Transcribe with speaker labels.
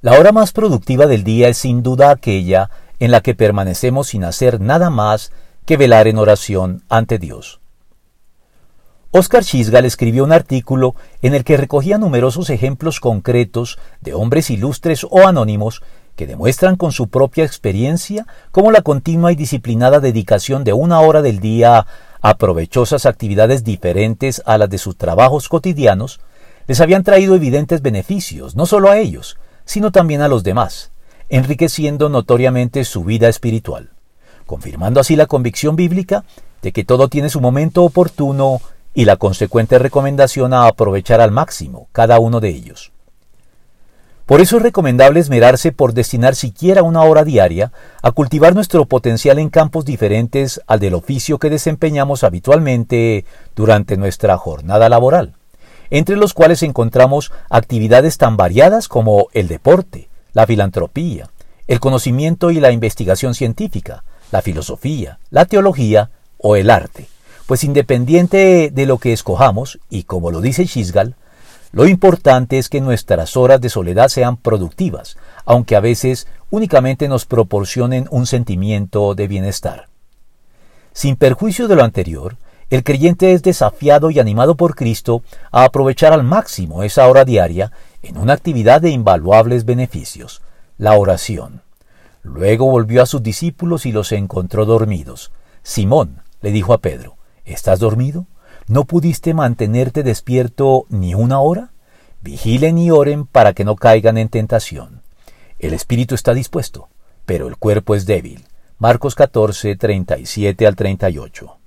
Speaker 1: La hora más productiva del día es sin duda aquella en la que permanecemos sin hacer nada más que velar en oración ante Dios. Oscar Chisgal escribió un artículo en el que recogía numerosos ejemplos concretos de hombres ilustres o anónimos que demuestran con su propia experiencia cómo la continua y disciplinada dedicación de una hora del día a provechosas actividades diferentes a las de sus trabajos cotidianos les habían traído evidentes beneficios, no solo a ellos, sino también a los demás, enriqueciendo notoriamente su vida espiritual, confirmando así la convicción bíblica de que todo tiene su momento oportuno y la consecuente recomendación a aprovechar al máximo cada uno de ellos. Por eso es recomendable esmerarse por destinar siquiera una hora diaria a cultivar nuestro potencial en campos diferentes al del oficio que desempeñamos habitualmente durante nuestra jornada laboral entre los cuales encontramos actividades tan variadas como el deporte, la filantropía, el conocimiento y la investigación científica, la filosofía, la teología o el arte. Pues independiente de lo que escojamos, y como lo dice Chisgal, lo importante es que nuestras horas de soledad sean productivas, aunque a veces únicamente nos proporcionen un sentimiento de bienestar. Sin perjuicio de lo anterior, el creyente es desafiado y animado por Cristo a aprovechar al máximo esa hora diaria en una actividad de invaluables beneficios, la oración. Luego volvió a sus discípulos y los encontró dormidos. Simón le dijo a Pedro, ¿Estás dormido? ¿No pudiste mantenerte despierto ni una hora? Vigilen y oren para que no caigan en tentación. El espíritu está dispuesto, pero el cuerpo es débil. Marcos 14, 37 al 38.